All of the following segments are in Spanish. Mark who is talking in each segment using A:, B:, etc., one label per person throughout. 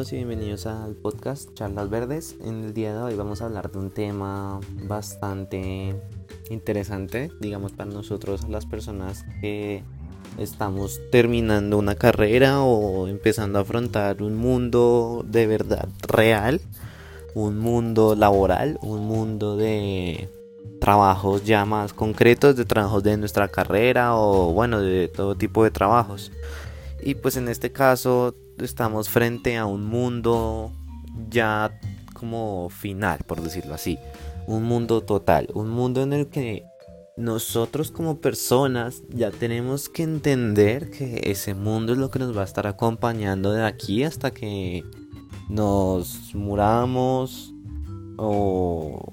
A: todos y bienvenidos al podcast Charlas Verdes. En el día de hoy vamos a hablar de un tema bastante interesante, digamos, para nosotros, las personas que estamos terminando una carrera o empezando a afrontar un mundo de verdad real, un mundo laboral, un mundo de trabajos ya más concretos, de trabajos de nuestra carrera o bueno, de todo tipo de trabajos. Y pues en este caso estamos frente a un mundo ya como final, por decirlo así. Un mundo total, un mundo en el que nosotros como personas ya tenemos que entender que ese mundo es lo que nos va a estar acompañando de aquí hasta que nos muramos o,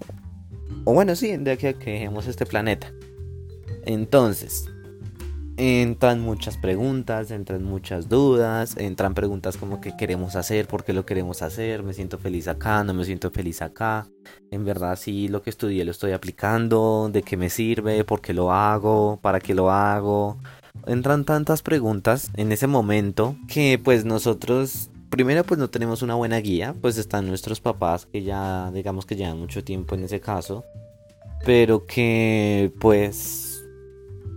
A: o bueno, sí, de aquí a que dejemos este planeta. Entonces, entran muchas preguntas, entran muchas dudas, entran preguntas como qué queremos hacer, por qué lo queremos hacer, me siento feliz acá, no me siento feliz acá, en verdad si lo que estudié lo estoy aplicando, de qué me sirve, por qué lo hago, para qué lo hago. Entran tantas preguntas en ese momento que pues nosotros primero pues no tenemos una buena guía, pues están nuestros papás que ya digamos que llevan mucho tiempo en ese caso, pero que pues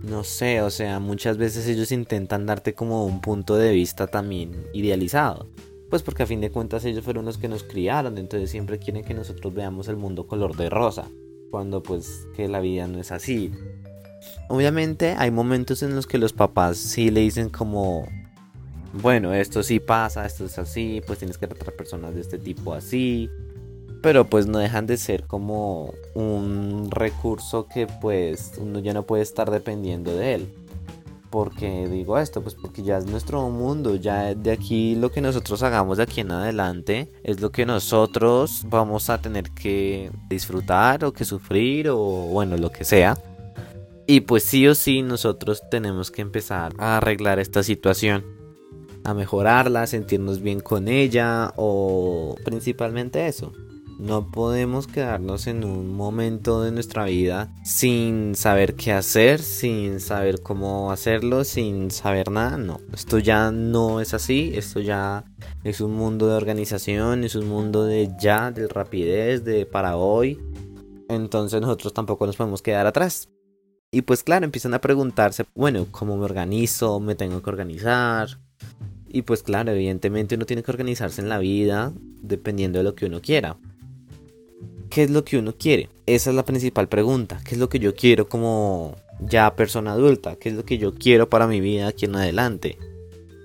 A: no sé, o sea, muchas veces ellos intentan darte como un punto de vista también idealizado. Pues porque a fin de cuentas ellos fueron los que nos criaron, entonces siempre quieren que nosotros veamos el mundo color de rosa, cuando pues que la vida no es así. Obviamente hay momentos en los que los papás sí le dicen como, bueno, esto sí pasa, esto es así, pues tienes que tratar personas de este tipo así, pero pues no dejan de ser como un recurso que pues uno ya no puede estar dependiendo de él. porque digo esto? Pues porque ya es nuestro mundo, ya de aquí lo que nosotros hagamos de aquí en adelante es lo que nosotros vamos a tener que disfrutar o que sufrir o bueno, lo que sea. Y pues sí o sí nosotros tenemos que empezar a arreglar esta situación, a mejorarla, sentirnos bien con ella o principalmente eso, no podemos quedarnos en un momento de nuestra vida sin saber qué hacer, sin saber cómo hacerlo, sin saber nada. No, esto ya no es así. Esto ya es un mundo de organización, es un mundo de ya, de rapidez, de para hoy. Entonces nosotros tampoco nos podemos quedar atrás. Y pues claro, empiezan a preguntarse, bueno, ¿cómo me organizo? ¿Me tengo que organizar? Y pues claro, evidentemente uno tiene que organizarse en la vida dependiendo de lo que uno quiera. ¿Qué es lo que uno quiere? Esa es la principal pregunta. ¿Qué es lo que yo quiero como ya persona adulta? ¿Qué es lo que yo quiero para mi vida aquí en adelante?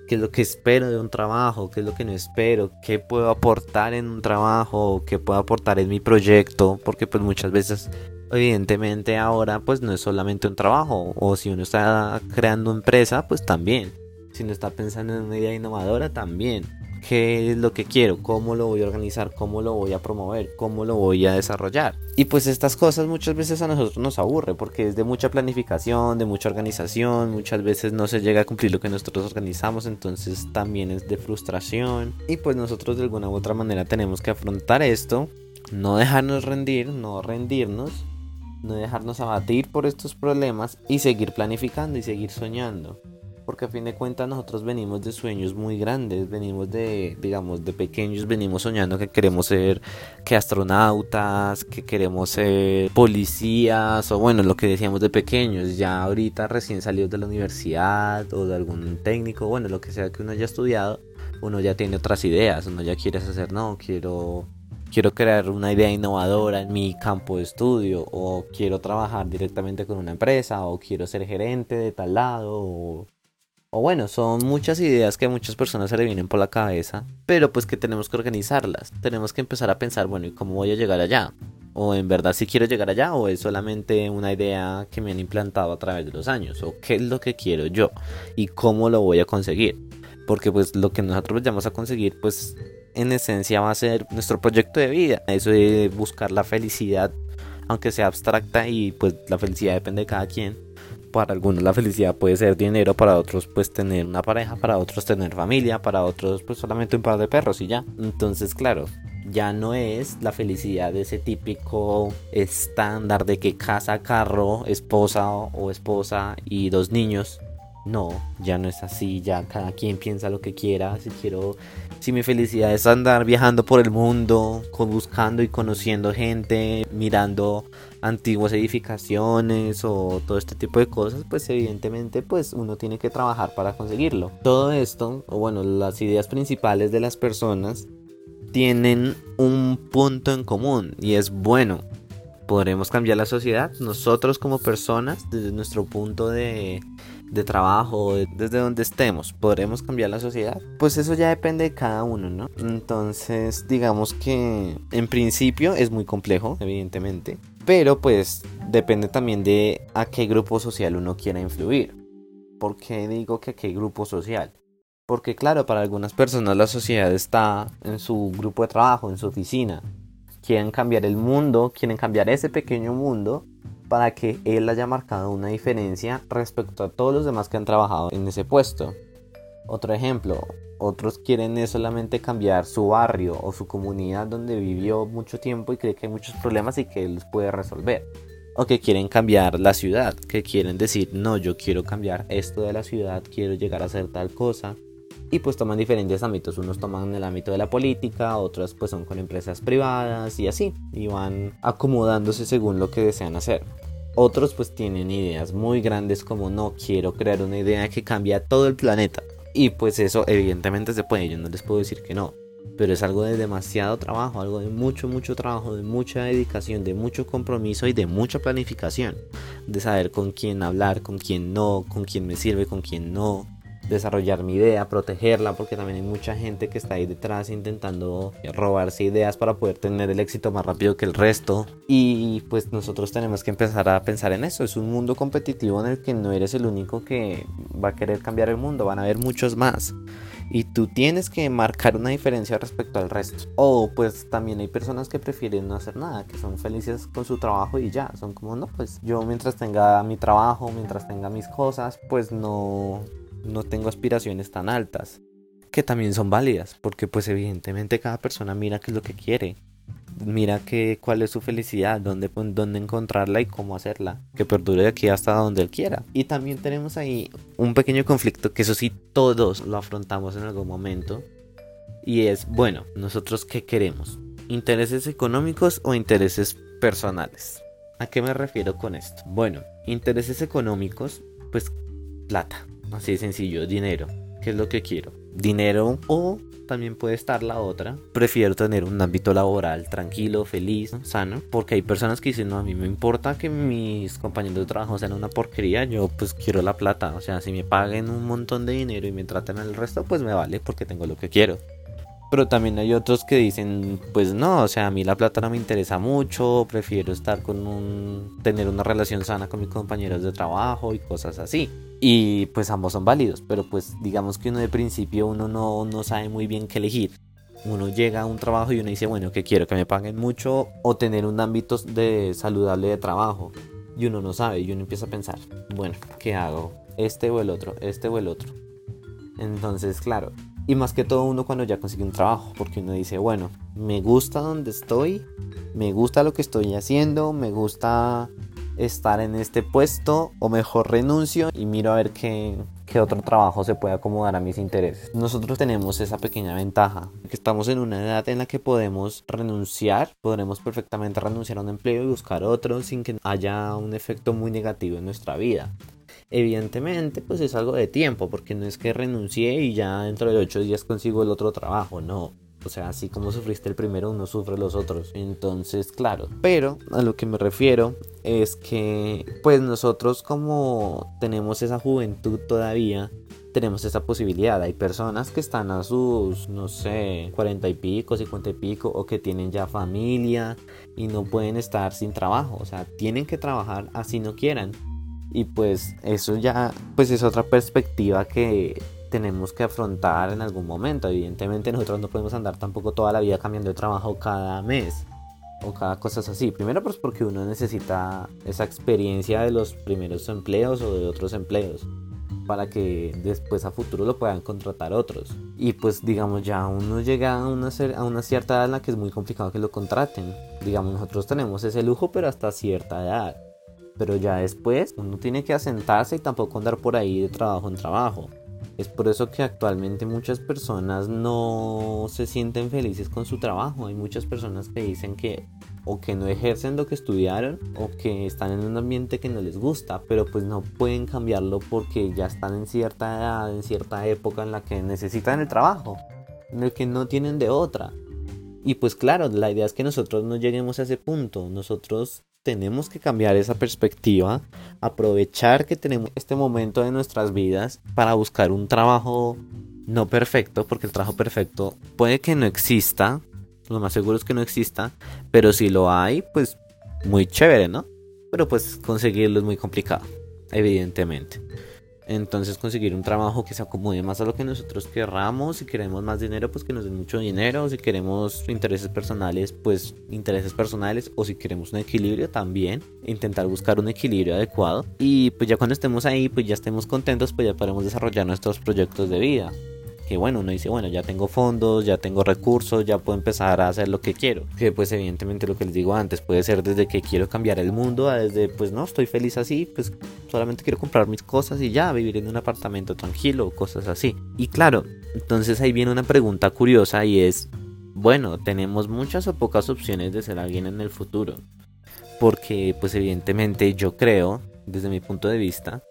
A: ¿Qué es lo que espero de un trabajo? ¿Qué es lo que no espero? ¿Qué puedo aportar en un trabajo? ¿Qué puedo aportar en mi proyecto? Porque pues muchas veces evidentemente ahora pues no es solamente un trabajo o si uno está creando empresa pues también si uno está pensando en una idea innovadora también qué es lo que quiero, cómo lo voy a organizar, cómo lo voy a promover, cómo lo voy a desarrollar. Y pues estas cosas muchas veces a nosotros nos aburre porque es de mucha planificación, de mucha organización, muchas veces no se llega a cumplir lo que nosotros organizamos, entonces también es de frustración. Y pues nosotros de alguna u otra manera tenemos que afrontar esto, no dejarnos rendir, no rendirnos, no dejarnos abatir por estos problemas y seguir planificando y seguir soñando porque a fin de cuentas nosotros venimos de sueños muy grandes, venimos de, digamos, de pequeños, venimos soñando que queremos ser que astronautas, que queremos ser policías, o bueno, lo que decíamos de pequeños, ya ahorita recién salidos de la universidad o de algún técnico, bueno, lo que sea que uno haya estudiado, uno ya tiene otras ideas, uno ya quiere hacer, no, quiero quiero crear una idea innovadora en mi campo de estudio o quiero trabajar directamente con una empresa o quiero ser gerente de tal lado o bueno, son muchas ideas que a muchas personas se le vienen por la cabeza, pero pues que tenemos que organizarlas. Tenemos que empezar a pensar, bueno, ¿y cómo voy a llegar allá? O en verdad si quiero llegar allá o es solamente una idea que me han implantado a través de los años. O qué es lo que quiero yo y cómo lo voy a conseguir. Porque pues lo que nosotros vayamos a conseguir pues en esencia va a ser nuestro proyecto de vida. Eso de buscar la felicidad, aunque sea abstracta y pues la felicidad depende de cada quien para algunos la felicidad puede ser dinero, para otros pues tener una pareja, para otros tener familia, para otros pues solamente un par de perros y ya. Entonces claro, ya no es la felicidad de ese típico estándar de que casa, carro, esposa o esposa y dos niños. No, ya no es así, ya cada quien piensa lo que quiera. Si quiero, si mi felicidad es andar viajando por el mundo, buscando y conociendo gente, mirando antiguas edificaciones o todo este tipo de cosas, pues evidentemente pues uno tiene que trabajar para conseguirlo. Todo esto, o bueno, las ideas principales de las personas tienen un punto en común y es bueno. Podremos cambiar la sociedad nosotros como personas desde nuestro punto de, de trabajo, desde donde estemos, podremos cambiar la sociedad. Pues eso ya depende de cada uno, ¿no? Entonces, digamos que en principio es muy complejo, evidentemente, pero pues depende también de a qué grupo social uno quiera influir. ¿Por qué digo que a qué grupo social? Porque claro, para algunas personas la sociedad está en su grupo de trabajo, en su oficina. Quieren cambiar el mundo, quieren cambiar ese pequeño mundo para que él haya marcado una diferencia respecto a todos los demás que han trabajado en ese puesto. Otro ejemplo, otros quieren solamente cambiar su barrio o su comunidad donde vivió mucho tiempo y cree que hay muchos problemas y que él los puede resolver. O que quieren cambiar la ciudad, que quieren decir, no, yo quiero cambiar esto de la ciudad, quiero llegar a hacer tal cosa y pues toman diferentes ámbitos. Unos toman el ámbito de la política, otros pues son con empresas privadas y así. Y van acomodándose según lo que desean hacer. Otros pues tienen ideas muy grandes como no quiero crear una idea que cambie todo el planeta. Y pues eso evidentemente se puede, yo no les puedo decir que no. Pero es algo de demasiado trabajo, algo de mucho, mucho trabajo, de mucha dedicación, de mucho compromiso y de mucha planificación. De saber con quién hablar, con quién no, con quién me sirve, con quién no desarrollar mi idea, protegerla, porque también hay mucha gente que está ahí detrás intentando robarse ideas para poder tener el éxito más rápido que el resto. Y pues nosotros tenemos que empezar a pensar en eso. Es un mundo competitivo en el que no eres el único que va a querer cambiar el mundo, van a haber muchos más. Y tú tienes que marcar una diferencia respecto al resto. O pues también hay personas que prefieren no hacer nada, que son felices con su trabajo y ya. Son como, no, pues yo mientras tenga mi trabajo, mientras tenga mis cosas, pues no, no tengo aspiraciones tan altas, que también son válidas, porque pues evidentemente cada persona mira qué es lo que quiere, mira que, cuál es su felicidad, dónde, dónde encontrarla y cómo hacerla, que perdure de aquí hasta donde él quiera. Y también tenemos ahí un pequeño conflicto que eso sí todos lo afrontamos en algún momento, y es, bueno, nosotros qué queremos, intereses económicos o intereses personales. ¿A qué me refiero con esto? Bueno, intereses económicos, pues plata. Así de sencillo, dinero. ¿Qué es lo que quiero? Dinero o también puede estar la otra. Prefiero tener un ámbito laboral tranquilo, feliz, sano. Porque hay personas que dicen, no, a mí me importa que mis compañeros de trabajo sean una porquería. Yo pues quiero la plata. O sea, si me paguen un montón de dinero y me traten el resto, pues me vale porque tengo lo que quiero. Pero también hay otros que dicen, pues no, o sea, a mí la plata no me interesa mucho, prefiero estar con un, tener una relación sana con mis compañeros de trabajo y cosas así. Y pues ambos son válidos, pero pues digamos que uno de principio uno no, no sabe muy bien qué elegir. Uno llega a un trabajo y uno dice, bueno, que quiero que me paguen mucho o tener un ámbito de saludable de trabajo. Y uno no sabe, y uno empieza a pensar, bueno, ¿qué hago? Este o el otro, este o el otro. Entonces, claro, y más que todo uno cuando ya consigue un trabajo, porque uno dice, bueno, me gusta donde estoy, me gusta lo que estoy haciendo, me gusta estar en este puesto, o mejor renuncio y miro a ver qué, qué otro trabajo se puede acomodar a mis intereses. Nosotros tenemos esa pequeña ventaja, que estamos en una edad en la que podemos renunciar, podremos perfectamente renunciar a un empleo y buscar otro sin que haya un efecto muy negativo en nuestra vida. Evidentemente, pues es algo de tiempo, porque no es que renuncié y ya dentro de ocho días consigo el otro trabajo, no. O sea, así como sufriste el primero, uno sufre los otros. Entonces, claro. Pero a lo que me refiero es que, pues nosotros como tenemos esa juventud todavía, tenemos esa posibilidad. Hay personas que están a sus, no sé, cuarenta y pico, cincuenta y pico, o que tienen ya familia y no pueden estar sin trabajo. O sea, tienen que trabajar así no quieran y pues eso ya pues es otra perspectiva que tenemos que afrontar en algún momento. Evidentemente nosotros no podemos andar tampoco toda la vida cambiando de trabajo cada mes o cada cosa así. Primero pues porque uno necesita esa experiencia de los primeros empleos o de otros empleos para que después a futuro lo puedan contratar otros. Y pues digamos ya uno llega a una, a una cierta edad en la que es muy complicado que lo contraten. Digamos nosotros tenemos ese lujo pero hasta cierta edad pero ya después uno tiene que asentarse y tampoco andar por ahí de trabajo en trabajo. Es por eso que actualmente muchas personas no se sienten felices con su trabajo. Hay muchas personas que dicen que o que no ejercen lo que estudiaron o que están en un ambiente que no les gusta, pero pues no pueden cambiarlo porque ya están en cierta edad, en cierta época en la que necesitan el trabajo, en el que no tienen de otra. Y pues claro, la idea es que nosotros no lleguemos a ese punto. Nosotros tenemos que cambiar esa perspectiva, aprovechar que tenemos este momento de nuestras vidas para buscar un trabajo no perfecto, porque el trabajo perfecto puede que no exista, lo más seguro es que no exista, pero si lo hay, pues muy chévere, ¿no? Pero pues conseguirlo es muy complicado, evidentemente. Entonces conseguir un trabajo que se acomode más a lo que nosotros querramos. Si queremos más dinero, pues que nos den mucho dinero. Si queremos intereses personales, pues intereses personales. O si queremos un equilibrio también. Intentar buscar un equilibrio adecuado. Y pues ya cuando estemos ahí, pues ya estemos contentos, pues ya podremos desarrollar nuestros proyectos de vida que bueno, uno dice, bueno, ya tengo fondos, ya tengo recursos, ya puedo empezar a hacer lo que quiero. Que pues evidentemente lo que les digo antes puede ser desde que quiero cambiar el mundo a desde pues no, estoy feliz así, pues solamente quiero comprar mis cosas y ya, vivir en un apartamento tranquilo, cosas así. Y claro, entonces ahí viene una pregunta curiosa y es, bueno, tenemos muchas o pocas opciones de ser alguien en el futuro. Porque pues evidentemente yo creo, desde mi punto de vista,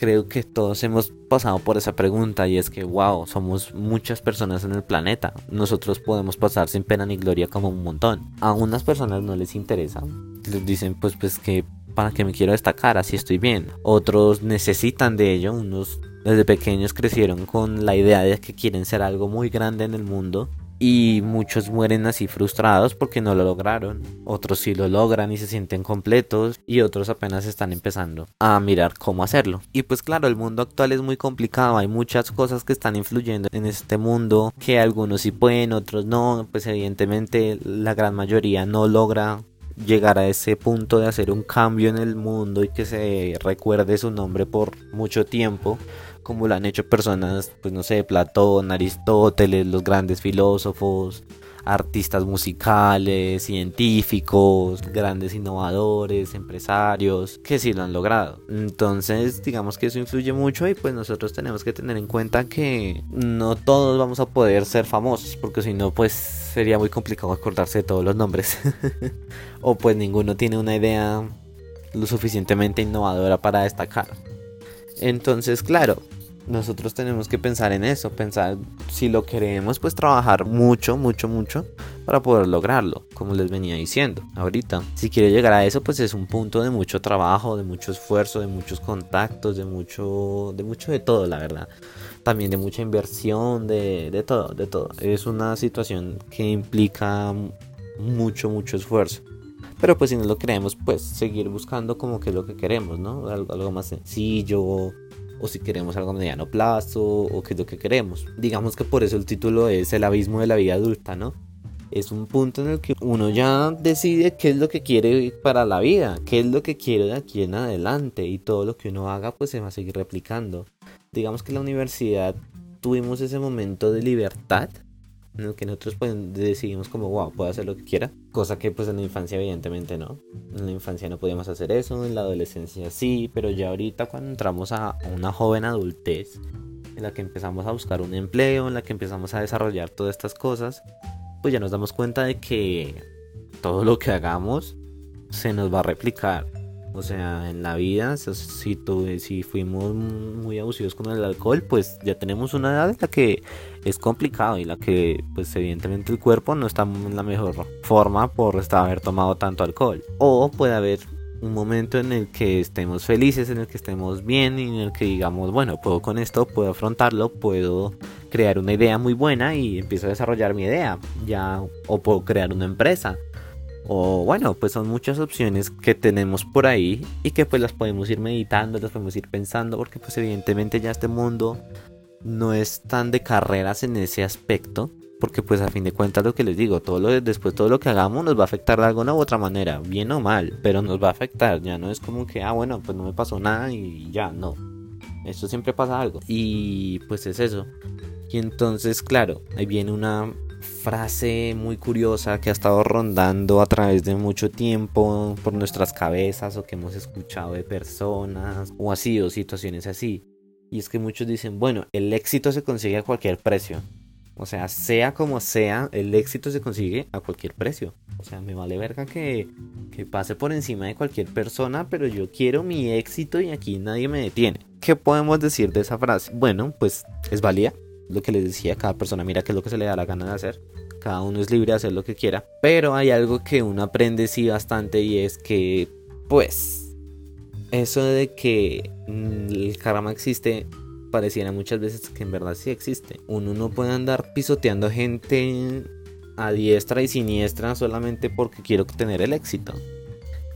A: creo que todos hemos pasado por esa pregunta y es que, wow, somos muchas personas en el planeta. Nosotros podemos pasar sin pena ni gloria como un montón. A unas personas no les interesa. Les dicen, pues, pues que para que me quiero destacar, así estoy bien. Otros necesitan de ello. Unos desde pequeños crecieron con la idea de que quieren ser algo muy grande en el mundo y muchos mueren así frustrados porque no lo lograron. Otros sí lo logran y se sienten completos y otros apenas están empezando a mirar cómo hacerlo. Y pues claro, el mundo actual es muy complicado, hay muchas cosas que están influyendo en este mundo que algunos sí pueden, otros no, pues evidentemente la gran mayoría no logra llegar a ese punto de hacer un cambio en el mundo y que se recuerde su nombre por mucho tiempo como lo han hecho personas, pues no sé, Platón, Aristóteles, los grandes filósofos, artistas musicales, científicos, grandes innovadores, empresarios, que sí lo han logrado. Entonces, digamos que eso influye mucho y pues nosotros tenemos que tener en cuenta que no todos vamos a poder ser famosos, porque si no, pues sería muy complicado acordarse de todos los nombres. o pues ninguno tiene una idea lo suficientemente innovadora para destacar. Entonces, claro, nosotros tenemos que pensar en eso, pensar si lo queremos, pues trabajar mucho, mucho, mucho para poder lograrlo, como les venía diciendo ahorita. Si quiere llegar a eso, pues es un punto de mucho trabajo, de mucho esfuerzo, de muchos contactos, de mucho, de mucho de todo, la verdad. También de mucha inversión, de, de todo, de todo. Es una situación que implica mucho, mucho esfuerzo. Pero pues si no lo queremos, pues seguir buscando como que es lo que queremos, ¿no? Algo, algo más sencillo, o si queremos algo a mediano plazo, o qué es lo que queremos. Digamos que por eso el título es El abismo de la vida adulta, ¿no? Es un punto en el que uno ya decide qué es lo que quiere para la vida, qué es lo que quiere de aquí en adelante, y todo lo que uno haga pues se va a seguir replicando. Digamos que en la universidad tuvimos ese momento de libertad en el que nosotros pues, decidimos como, wow, puedo hacer lo que quiera. Cosa que pues en la infancia evidentemente no. En la infancia no podíamos hacer eso, en la adolescencia sí, pero ya ahorita cuando entramos a una joven adultez, en la que empezamos a buscar un empleo, en la que empezamos a desarrollar todas estas cosas, pues ya nos damos cuenta de que todo lo que hagamos se nos va a replicar o sea, en la vida, si, si fuimos muy abusivos con el alcohol, pues ya tenemos una edad en la que es complicado y la que, pues evidentemente el cuerpo no está en la mejor forma por haber tomado tanto alcohol. O puede haber un momento en el que estemos felices, en el que estemos bien y en el que digamos, bueno, puedo con esto, puedo afrontarlo, puedo crear una idea muy buena y empiezo a desarrollar mi idea, ya, o puedo crear una empresa o bueno, pues son muchas opciones que tenemos por ahí y que pues las podemos ir meditando, las podemos ir pensando, porque pues evidentemente ya este mundo no es tan de carreras en ese aspecto, porque pues a fin de cuentas lo que les digo, todo lo después todo lo que hagamos nos va a afectar de alguna u otra manera, bien o mal, pero nos va a afectar, ya no es como que, ah bueno, pues no me pasó nada y ya, no. Esto siempre pasa algo. Y pues es eso. Y entonces, claro, ahí viene una frase muy curiosa que ha estado rondando a través de mucho tiempo por nuestras cabezas o que hemos escuchado de personas o así o situaciones así. Y es que muchos dicen, bueno, el éxito se consigue a cualquier precio. O sea, sea como sea, el éxito se consigue a cualquier precio. O sea, me vale verga que, que pase por encima de cualquier persona, pero yo quiero mi éxito y aquí nadie me detiene. ¿Qué podemos decir de esa frase? Bueno, pues es válida. Lo que les decía, cada persona mira qué es lo que se le da la gana de hacer. Cada uno es libre de hacer lo que quiera. Pero hay algo que uno aprende sí bastante y es que, pues, eso de que mm, el karma existe pareciera muchas veces que en verdad sí existe. Uno no puede andar pisoteando gente a diestra y siniestra solamente porque quiero tener el éxito.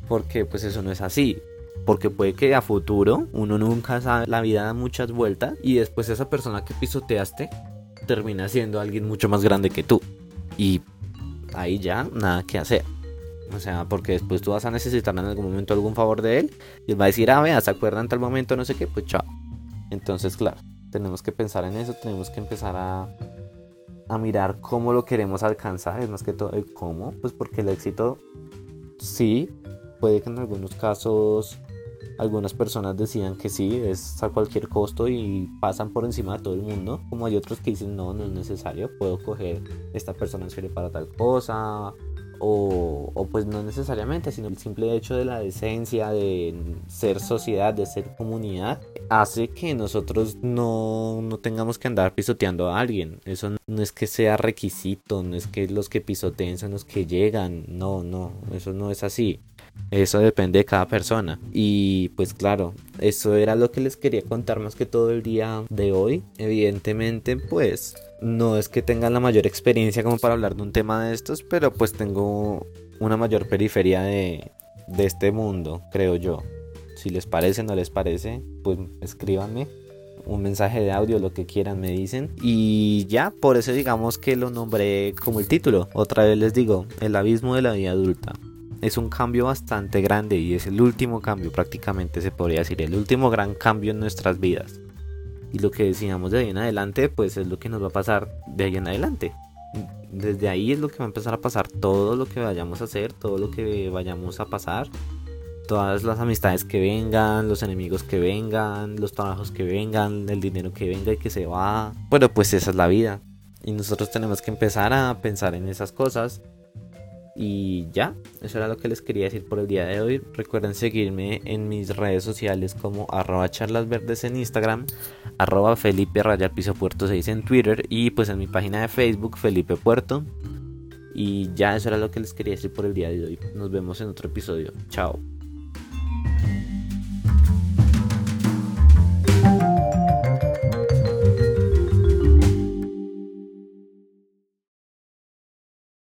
A: Porque pues eso no es así. Porque puede que a futuro uno nunca sabe, la vida da muchas vueltas y después esa persona que pisoteaste termina siendo alguien mucho más grande que tú. Y ahí ya nada que hacer. O sea, porque después tú vas a necesitar en algún momento algún favor de él y él va a decir, ah, vea, se acuerdan tal momento, no sé qué, pues chao. Entonces, claro, tenemos que pensar en eso, tenemos que empezar a, a mirar cómo lo queremos alcanzar, es más que todo cómo, pues porque el éxito sí, puede que en algunos casos algunas personas decían que sí, es a cualquier costo y pasan por encima de todo el mundo, como hay otros que dicen no, no es necesario, puedo coger esta persona en serio para tal cosa, o, pues no necesariamente, sino el simple hecho de la decencia, de ser sociedad, de ser comunidad, hace que nosotros no, no tengamos que andar pisoteando a alguien. Eso no es que sea requisito, no es que los que pisoteen son los que llegan, no, no, eso no es así. Eso depende de cada persona. Y pues claro, eso era lo que les quería contar más que todo el día de hoy. Evidentemente, pues no es que tengan la mayor experiencia como para hablar de un tema de estos, pero pues tengo una mayor periferia de, este mundo, creo yo. Si les parece, no les parece, pues escríbanme un mensaje de audio, lo que quieran me dicen. Y ya, por eso digamos que lo nombré como el título. Otra vez les digo, el abismo de la vida adulta. Es un cambio bastante grande y es el último cambio prácticamente se podría decir, el último gran cambio en nuestras vidas. Y lo que decíamos de ahí en adelante, pues es lo que nos va a pasar de ahí en adelante. Desde ahí es lo que va a empezar a pasar todo lo que vayamos a hacer, todo lo que vayamos a pasar, todas las amistades que vengan, los enemigos que vengan, los trabajos que vengan, el dinero que venga y que se va. Bueno, pues esa es la vida. Y nosotros tenemos que empezar a pensar en esas cosas y ya, eso era lo que les quería decir por el día de hoy. Recuerden seguirme en mis redes sociales como arroba charlasverdes en Instagram, arroba Felipe Rayar Piso Puerto 6 en Twitter y pues en mi página de Facebook Felipe Puerto. Y ya eso era lo que les quería decir por el día de hoy. Nos vemos en otro episodio. Chao.